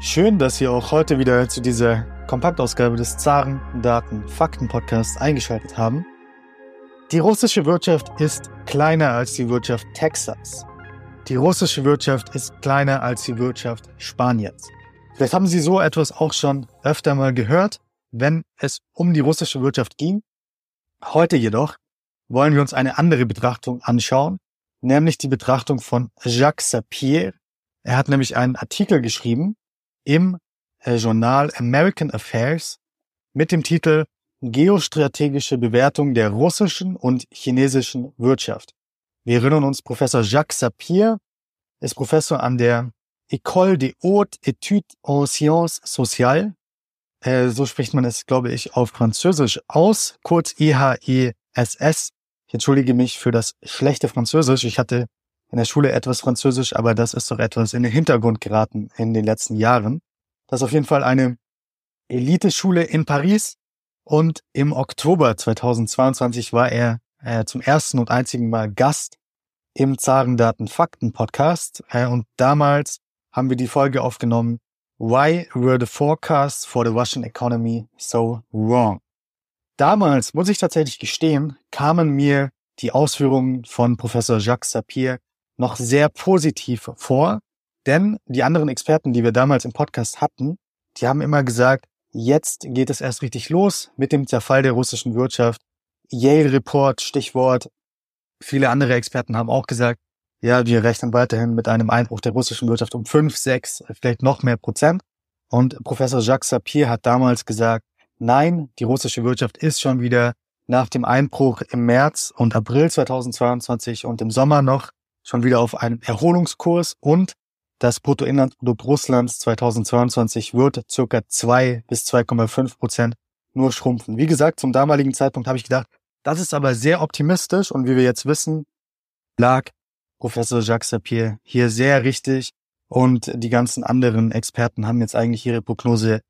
Schön, dass ihr auch heute wieder zu dieser Kompaktausgabe des Zaren Daten Fakten Podcasts eingeschaltet haben. Die russische Wirtschaft ist kleiner als die Wirtschaft Texas. Die russische Wirtschaft ist kleiner als die Wirtschaft Spaniens. Vielleicht haben Sie so etwas auch schon öfter mal gehört, wenn es um die russische Wirtschaft ging. Heute jedoch wollen wir uns eine andere Betrachtung anschauen, nämlich die Betrachtung von Jacques Sapir. Er hat nämlich einen Artikel geschrieben im äh, Journal American Affairs mit dem Titel Geostrategische Bewertung der russischen und chinesischen Wirtschaft. Wir erinnern uns, Professor Jacques Sapir ist Professor an der École des Hautes Études en Sciences Sociales. Äh, so spricht man es, glaube ich, auf Französisch aus, kurz IHESS. Ich entschuldige mich für das schlechte Französisch. Ich hatte in der Schule etwas Französisch, aber das ist doch etwas in den Hintergrund geraten in den letzten Jahren. Das ist auf jeden Fall eine Eliteschule in Paris und im Oktober 2022 war er äh, zum ersten und einzigen Mal Gast im Zarendaten Fakten Podcast äh, und damals haben wir die Folge aufgenommen Why were the forecasts for the Russian economy so wrong? Damals, muss ich tatsächlich gestehen, kamen mir die Ausführungen von Professor Jacques Sapir noch sehr positiv vor, denn die anderen Experten, die wir damals im Podcast hatten, die haben immer gesagt, jetzt geht es erst richtig los mit dem Zerfall der russischen Wirtschaft. Yale Report, Stichwort. Viele andere Experten haben auch gesagt, ja, wir rechnen weiterhin mit einem Einbruch der russischen Wirtschaft um fünf, sechs, vielleicht noch mehr Prozent. Und Professor Jacques Sapir hat damals gesagt, nein, die russische Wirtschaft ist schon wieder nach dem Einbruch im März und April 2022 und im Sommer noch schon wieder auf einem Erholungskurs und das Bruttoinlandsprodukt Russlands 2022 wird circa 2 bis 2,5 Prozent nur schrumpfen. Wie gesagt, zum damaligen Zeitpunkt habe ich gedacht, das ist aber sehr optimistisch und wie wir jetzt wissen, lag Professor Jacques Sapir hier sehr richtig und die ganzen anderen Experten haben jetzt eigentlich ihre Prognose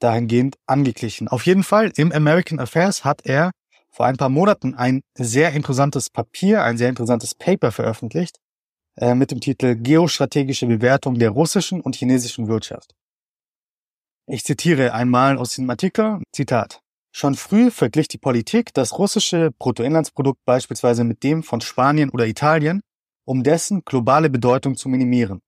dahingehend angeglichen. Auf jeden Fall im American Affairs hat er vor ein paar Monaten ein sehr interessantes Papier, ein sehr interessantes Paper veröffentlicht äh, mit dem Titel Geostrategische Bewertung der russischen und chinesischen Wirtschaft. Ich zitiere einmal aus dem Artikel, Zitat. Schon früh verglich die Politik das russische Bruttoinlandsprodukt beispielsweise mit dem von Spanien oder Italien, um dessen globale Bedeutung zu minimieren.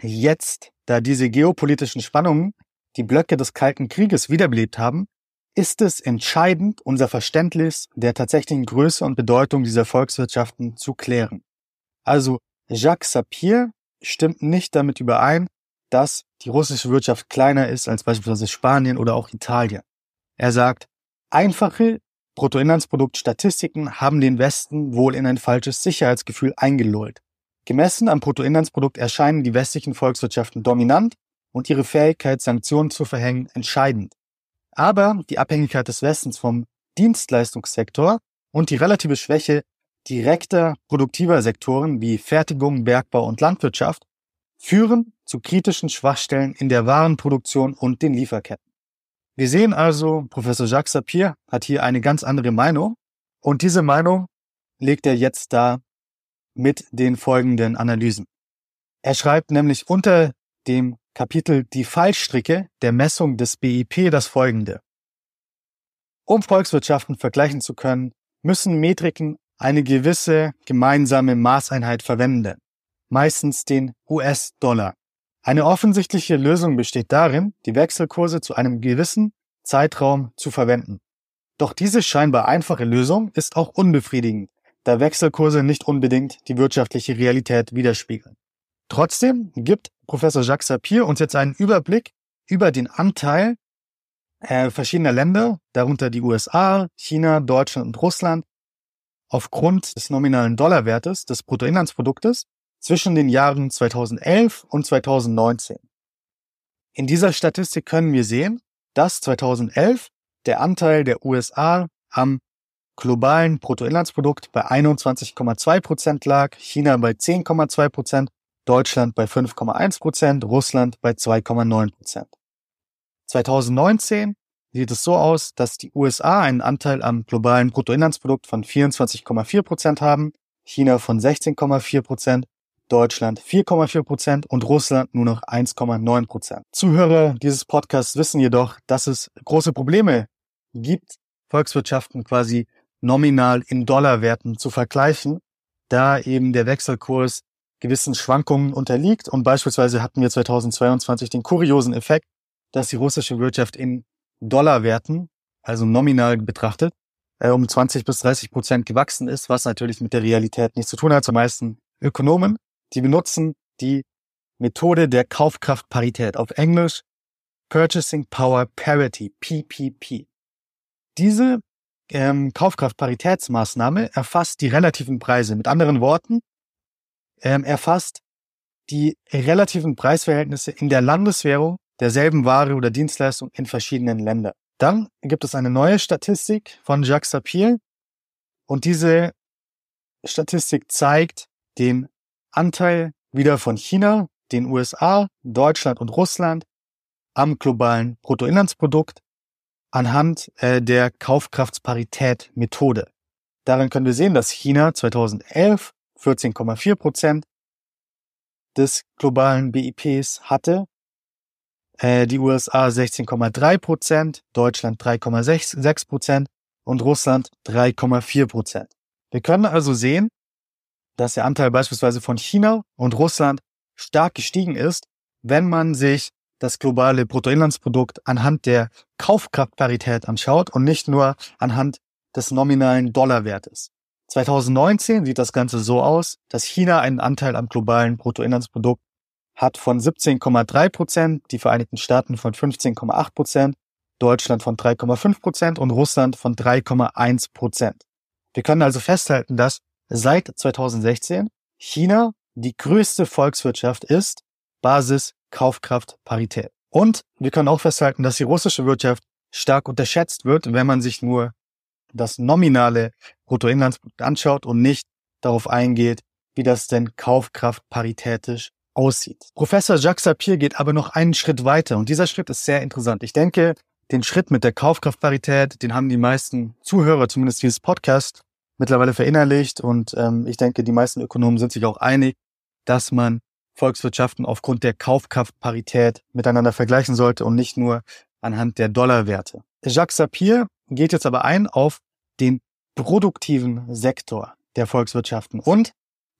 Jetzt, da diese geopolitischen Spannungen die Blöcke des Kalten Krieges wiederbelebt haben, ist es entscheidend, unser Verständnis der tatsächlichen Größe und Bedeutung dieser Volkswirtschaften zu klären. Also Jacques Sapir stimmt nicht damit überein, dass die russische Wirtschaft kleiner ist als beispielsweise Spanien oder auch Italien. Er sagt, einfache Bruttoinlandsproduktstatistiken haben den Westen wohl in ein falsches Sicherheitsgefühl eingelullt. Gemessen am Bruttoinlandsprodukt erscheinen die westlichen Volkswirtschaften dominant und ihre Fähigkeit, Sanktionen zu verhängen, entscheidend. Aber die Abhängigkeit des Westens vom Dienstleistungssektor und die relative Schwäche direkter produktiver Sektoren wie Fertigung, Bergbau und Landwirtschaft führen zu kritischen Schwachstellen in der Warenproduktion und den Lieferketten. Wir sehen also, Professor Jacques Sapir hat hier eine ganz andere Meinung und diese Meinung legt er jetzt da mit den folgenden Analysen. Er schreibt nämlich unter dem Kapitel Die Fallstricke der Messung des BIP das folgende. Um Volkswirtschaften vergleichen zu können, müssen Metriken eine gewisse gemeinsame Maßeinheit verwenden, meistens den US-Dollar. Eine offensichtliche Lösung besteht darin, die Wechselkurse zu einem gewissen Zeitraum zu verwenden. Doch diese scheinbar einfache Lösung ist auch unbefriedigend, da Wechselkurse nicht unbedingt die wirtschaftliche Realität widerspiegeln. Trotzdem gibt Professor Jacques Sapir uns jetzt einen Überblick über den Anteil äh, verschiedener Länder, darunter die USA, China, Deutschland und Russland, aufgrund des nominalen Dollarwertes des Bruttoinlandsproduktes zwischen den Jahren 2011 und 2019. In dieser Statistik können wir sehen, dass 2011 der Anteil der USA am globalen Bruttoinlandsprodukt bei 21,2 Prozent lag, China bei 10,2 Prozent Deutschland bei 5,1 Prozent, Russland bei 2,9 Prozent. 2019 sieht es so aus, dass die USA einen Anteil am globalen Bruttoinlandsprodukt von 24,4 Prozent haben, China von 16,4 Prozent, Deutschland 4,4 Prozent und Russland nur noch 1,9 Prozent. Zuhörer dieses Podcasts wissen jedoch, dass es große Probleme gibt, Volkswirtschaften quasi nominal in Dollarwerten zu vergleichen, da eben der Wechselkurs gewissen Schwankungen unterliegt. Und beispielsweise hatten wir 2022 den kuriosen Effekt, dass die russische Wirtschaft in Dollarwerten, also nominal betrachtet, äh, um 20 bis 30 Prozent gewachsen ist, was natürlich mit der Realität nichts zu tun hat. Zu meisten Ökonomen, die benutzen die Methode der Kaufkraftparität auf Englisch Purchasing Power Parity, PPP. Diese ähm, Kaufkraftparitätsmaßnahme erfasst die relativen Preise. Mit anderen Worten, ähm, erfasst die relativen Preisverhältnisse in der Landeswährung derselben Ware oder Dienstleistung in verschiedenen Ländern. Dann gibt es eine neue Statistik von Jacques Sapir und diese Statistik zeigt den Anteil wieder von China, den USA, Deutschland und Russland am globalen Bruttoinlandsprodukt anhand äh, der Kaufkraftsparität-Methode. Darin können wir sehen, dass China 2011 14,4 Prozent des globalen BIPs hatte, äh, die USA 16,3 Prozent, Deutschland 3,6 Prozent und Russland 3,4 Prozent. Wir können also sehen, dass der Anteil beispielsweise von China und Russland stark gestiegen ist, wenn man sich das globale Bruttoinlandsprodukt anhand der Kaufkraftparität anschaut und nicht nur anhand des nominalen Dollarwertes. 2019 sieht das Ganze so aus, dass China einen Anteil am globalen Bruttoinlandsprodukt hat von 17,3 Prozent, die Vereinigten Staaten von 15,8 Prozent, Deutschland von 3,5 Prozent und Russland von 3,1 Prozent. Wir können also festhalten, dass seit 2016 China die größte Volkswirtschaft ist, Basis Kaufkraft Parität. Und wir können auch festhalten, dass die russische Wirtschaft stark unterschätzt wird, wenn man sich nur das nominale Bruttoinlandsprodukt anschaut und nicht darauf eingeht, wie das denn kaufkraftparitätisch aussieht. Professor Jacques Sapir geht aber noch einen Schritt weiter und dieser Schritt ist sehr interessant. Ich denke, den Schritt mit der Kaufkraftparität, den haben die meisten Zuhörer, zumindest dieses Podcast, mittlerweile verinnerlicht und ähm, ich denke, die meisten Ökonomen sind sich auch einig, dass man Volkswirtschaften aufgrund der Kaufkraftparität miteinander vergleichen sollte und nicht nur anhand der Dollarwerte. Jacques Sapir geht jetzt aber ein auf den produktiven Sektor der Volkswirtschaften. Und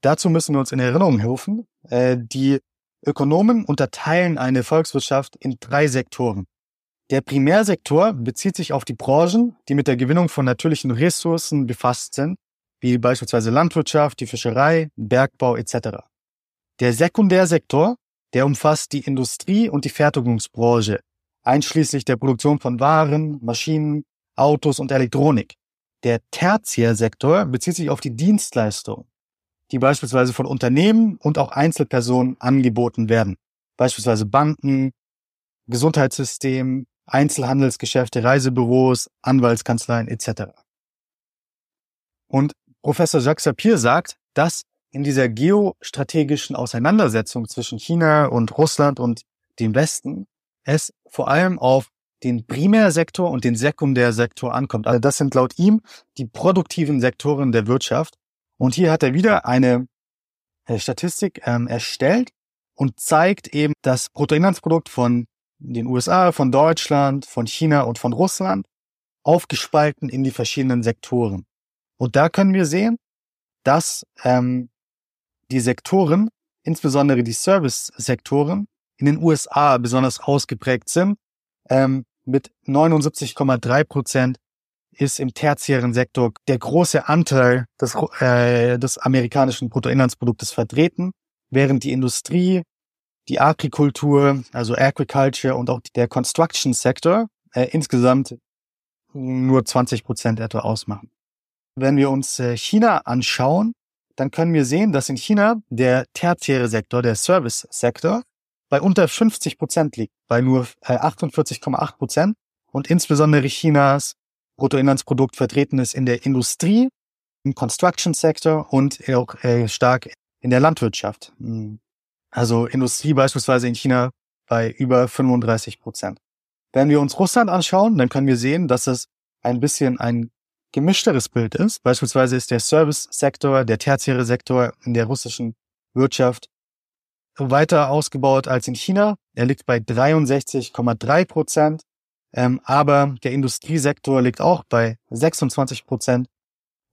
dazu müssen wir uns in Erinnerung helfen. Äh, die Ökonomen unterteilen eine Volkswirtschaft in drei Sektoren. Der Primärsektor bezieht sich auf die Branchen, die mit der Gewinnung von natürlichen Ressourcen befasst sind, wie beispielsweise Landwirtschaft, die Fischerei, Bergbau etc. Der Sekundärsektor, der umfasst die Industrie und die Fertigungsbranche, einschließlich der Produktion von Waren, Maschinen, Autos und Elektronik. Der Tertiärsektor bezieht sich auf die Dienstleistungen, die beispielsweise von Unternehmen und auch Einzelpersonen angeboten werden, beispielsweise Banken, Gesundheitssystem, Einzelhandelsgeschäfte, Reisebüros, Anwaltskanzleien etc. Und Professor Jacques Sapir sagt, dass in dieser geostrategischen Auseinandersetzung zwischen China und Russland und dem Westen es vor allem auf den Primärsektor und den Sekundärsektor ankommt. Also das sind laut ihm die produktiven Sektoren der Wirtschaft. Und hier hat er wieder eine äh, Statistik ähm, erstellt und zeigt eben das Bruttoinlandsprodukt von den USA, von Deutschland, von China und von Russland aufgespalten in die verschiedenen Sektoren. Und da können wir sehen, dass ähm, die Sektoren, insbesondere die Service-Sektoren, in den USA besonders ausgeprägt sind. Ähm, mit 79,3 Prozent ist im tertiären Sektor der große Anteil des, äh, des amerikanischen Bruttoinlandsproduktes vertreten, während die Industrie, die Agrikultur, also Agriculture und auch der Construction Sector äh, insgesamt nur 20 Prozent etwa ausmachen. Wenn wir uns äh, China anschauen, dann können wir sehen, dass in China der tertiäre Sektor, der Service-Sektor, bei unter 50 Prozent liegt, bei nur 48,8 äh, Prozent und insbesondere Chinas Bruttoinlandsprodukt vertreten ist in der Industrie, im Construction Sector und auch äh, stark in der Landwirtschaft. Hm. Also Industrie beispielsweise in China bei über 35 Prozent. Wenn wir uns Russland anschauen, dann können wir sehen, dass es ein bisschen ein gemischteres Bild ist. Beispielsweise ist der Service-Sektor, der tertiäre Sektor in der russischen Wirtschaft weiter ausgebaut als in China. Er liegt bei 63,3 Prozent. Ähm, aber der Industriesektor liegt auch bei 26 Prozent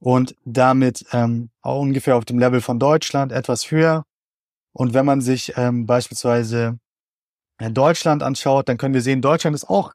und damit ähm, auch ungefähr auf dem Level von Deutschland, etwas höher. Und wenn man sich ähm, beispielsweise äh, Deutschland anschaut, dann können wir sehen, Deutschland ist auch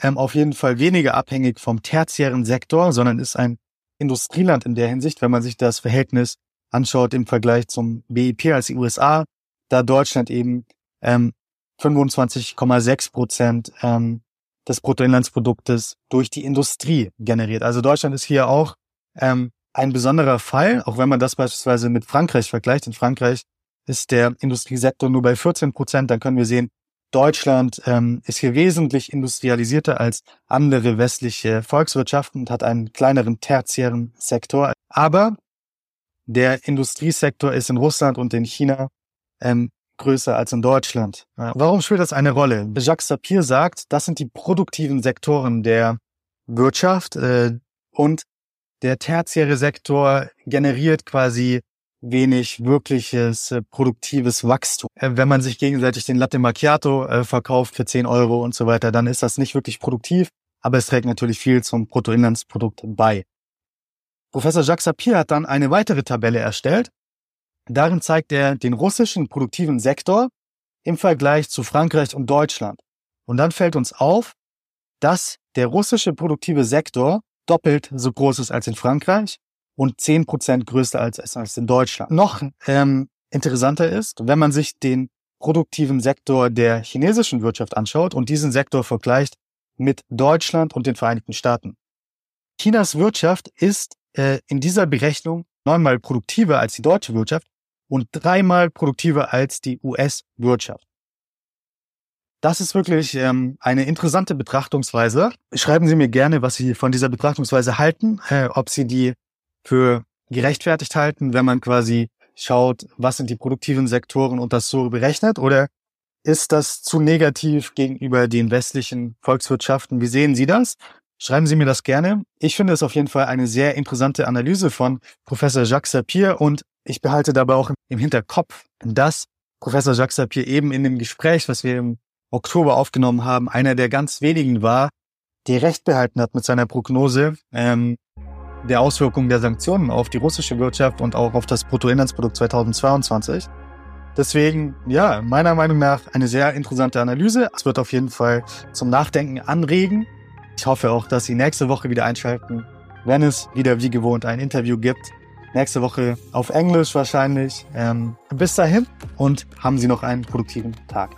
ähm, auf jeden Fall weniger abhängig vom tertiären Sektor, sondern ist ein Industrieland in der Hinsicht, wenn man sich das Verhältnis anschaut im Vergleich zum BIP als die USA, da Deutschland eben ähm, 25,6 Prozent ähm, des Bruttoinlandsproduktes durch die Industrie generiert. Also Deutschland ist hier auch ähm, ein besonderer Fall, auch wenn man das beispielsweise mit Frankreich vergleicht. In Frankreich ist der Industriesektor nur bei 14 Prozent. Dann können wir sehen, Deutschland ähm, ist hier wesentlich industrialisierter als andere westliche Volkswirtschaften und hat einen kleineren tertiären Sektor. Aber der Industriesektor ist in Russland und in China ähm, größer als in Deutschland. Warum spielt das eine Rolle? Jacques Sapir sagt, das sind die produktiven Sektoren der Wirtschaft äh, und der tertiäre Sektor generiert quasi wenig wirkliches äh, produktives Wachstum. Äh, wenn man sich gegenseitig den Latte Macchiato äh, verkauft für 10 Euro und so weiter, dann ist das nicht wirklich produktiv, aber es trägt natürlich viel zum Bruttoinlandsprodukt bei. Professor Jacques Sapir hat dann eine weitere Tabelle erstellt. Darin zeigt er den russischen produktiven Sektor im Vergleich zu Frankreich und Deutschland. Und dann fällt uns auf, dass der russische produktive Sektor doppelt so groß ist als in Frankreich und zehn Prozent größer als, als in Deutschland. Noch ähm, interessanter ist, wenn man sich den produktiven Sektor der chinesischen Wirtschaft anschaut und diesen Sektor vergleicht mit Deutschland und den Vereinigten Staaten. Chinas Wirtschaft ist äh, in dieser Berechnung neunmal produktiver als die deutsche Wirtschaft und dreimal produktiver als die US-Wirtschaft. Das ist wirklich ähm, eine interessante Betrachtungsweise. Schreiben Sie mir gerne, was Sie von dieser Betrachtungsweise halten, äh, ob Sie die für gerechtfertigt halten, wenn man quasi schaut, was sind die produktiven Sektoren und das so berechnet, oder ist das zu negativ gegenüber den westlichen Volkswirtschaften? Wie sehen Sie das? Schreiben Sie mir das gerne. Ich finde es auf jeden Fall eine sehr interessante Analyse von Professor Jacques Sapir und ich behalte dabei auch im Hinterkopf, dass Professor Jacques Sapir eben in dem Gespräch, was wir im Oktober aufgenommen haben, einer der ganz wenigen war, die recht behalten hat mit seiner Prognose ähm, der Auswirkungen der Sanktionen auf die russische Wirtschaft und auch auf das Bruttoinlandsprodukt 2022. Deswegen, ja, meiner Meinung nach eine sehr interessante Analyse. Es wird auf jeden Fall zum Nachdenken anregen. Ich hoffe auch, dass Sie nächste Woche wieder einschalten, wenn es wieder wie gewohnt ein Interview gibt. Nächste Woche auf Englisch wahrscheinlich. Ähm, bis dahin und haben Sie noch einen produktiven Tag.